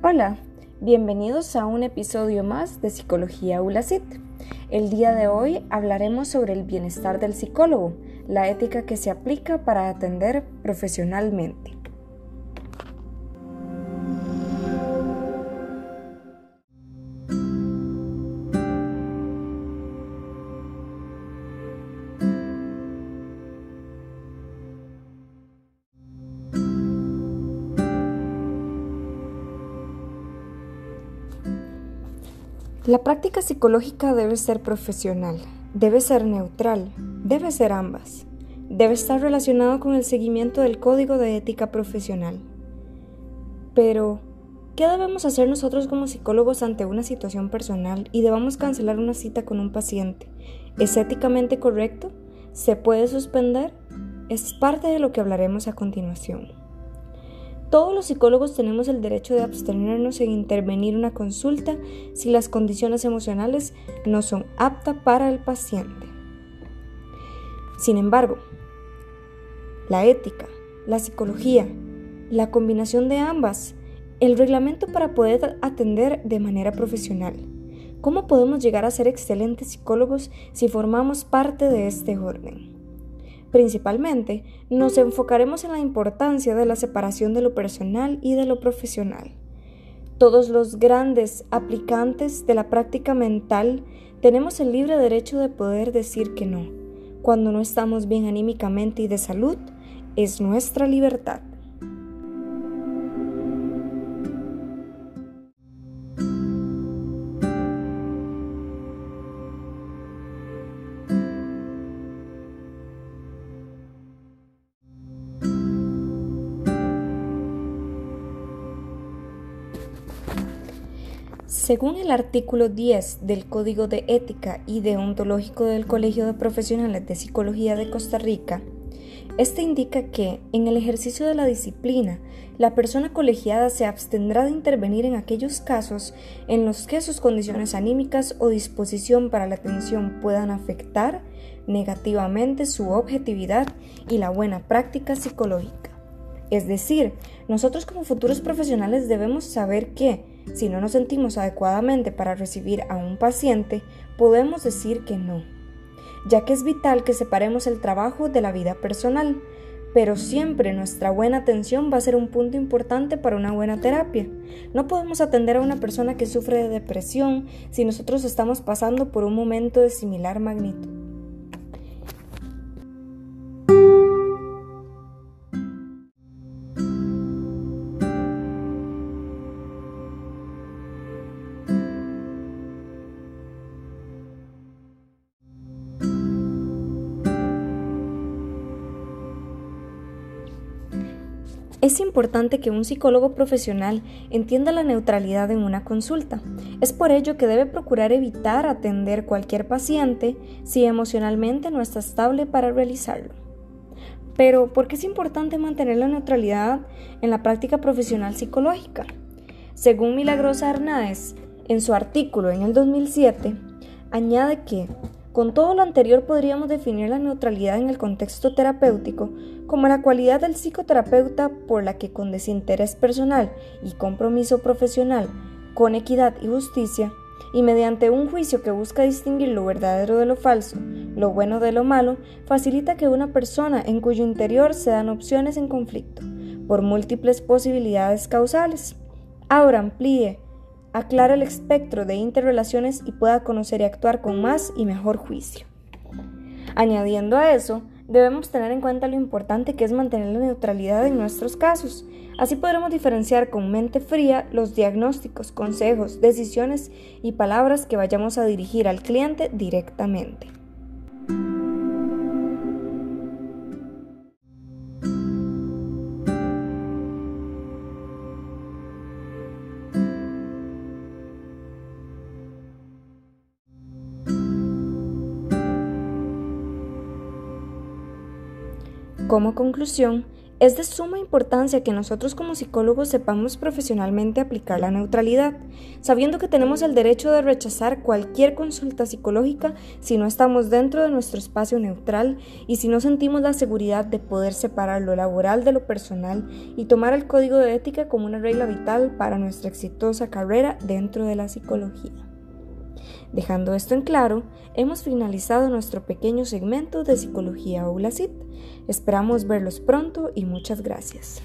Hola, bienvenidos a un episodio más de Psicología ULACIT. El día de hoy hablaremos sobre el bienestar del psicólogo, la ética que se aplica para atender profesionalmente. La práctica psicológica debe ser profesional, debe ser neutral, debe ser ambas. Debe estar relacionado con el seguimiento del código de ética profesional. Pero, ¿qué debemos hacer nosotros como psicólogos ante una situación personal y debamos cancelar una cita con un paciente? ¿Es éticamente correcto? ¿Se puede suspender? Es parte de lo que hablaremos a continuación. Todos los psicólogos tenemos el derecho de abstenernos en intervenir una consulta si las condiciones emocionales no son aptas para el paciente. Sin embargo, la ética, la psicología, la combinación de ambas, el reglamento para poder atender de manera profesional. ¿Cómo podemos llegar a ser excelentes psicólogos si formamos parte de este orden? Principalmente, nos enfocaremos en la importancia de la separación de lo personal y de lo profesional. Todos los grandes aplicantes de la práctica mental tenemos el libre derecho de poder decir que no. Cuando no estamos bien anímicamente y de salud, es nuestra libertad. Según el artículo 10 del Código de Ética y Deontológico del Colegio de Profesionales de Psicología de Costa Rica, este indica que, en el ejercicio de la disciplina, la persona colegiada se abstendrá de intervenir en aquellos casos en los que sus condiciones anímicas o disposición para la atención puedan afectar negativamente su objetividad y la buena práctica psicológica. Es decir, nosotros como futuros profesionales debemos saber que, si no nos sentimos adecuadamente para recibir a un paciente, podemos decir que no, ya que es vital que separemos el trabajo de la vida personal, pero siempre nuestra buena atención va a ser un punto importante para una buena terapia. No podemos atender a una persona que sufre de depresión si nosotros estamos pasando por un momento de similar magnitud. Es importante que un psicólogo profesional entienda la neutralidad en una consulta. Es por ello que debe procurar evitar atender cualquier paciente si emocionalmente no está estable para realizarlo. Pero, ¿por qué es importante mantener la neutralidad en la práctica profesional psicológica? Según Milagrosa Hernández, en su artículo en el 2007, añade que con todo lo anterior podríamos definir la neutralidad en el contexto terapéutico como la cualidad del psicoterapeuta por la que con desinterés personal y compromiso profesional, con equidad y justicia, y mediante un juicio que busca distinguir lo verdadero de lo falso, lo bueno de lo malo, facilita que una persona en cuyo interior se dan opciones en conflicto, por múltiples posibilidades causales. Ahora amplíe aclara el espectro de interrelaciones y pueda conocer y actuar con más y mejor juicio. Añadiendo a eso, debemos tener en cuenta lo importante que es mantener la neutralidad en nuestros casos. Así podremos diferenciar con mente fría los diagnósticos, consejos, decisiones y palabras que vayamos a dirigir al cliente directamente. Como conclusión, Es de suma importancia que nosotros como psicólogos sepamos profesionalmente aplicar la neutralidad, sabiendo que tenemos el derecho de rechazar cualquier consulta psicológica si no estamos dentro de nuestro espacio neutral y si no sentimos la seguridad de poder separar lo laboral de lo personal y tomar el código de ética como una regla vital para nuestra exitosa carrera dentro de la psicología. Dejando esto en claro, hemos finalizado nuestro pequeño segmento de Psicología ULACIT. Esperamos verlos pronto y muchas gracias.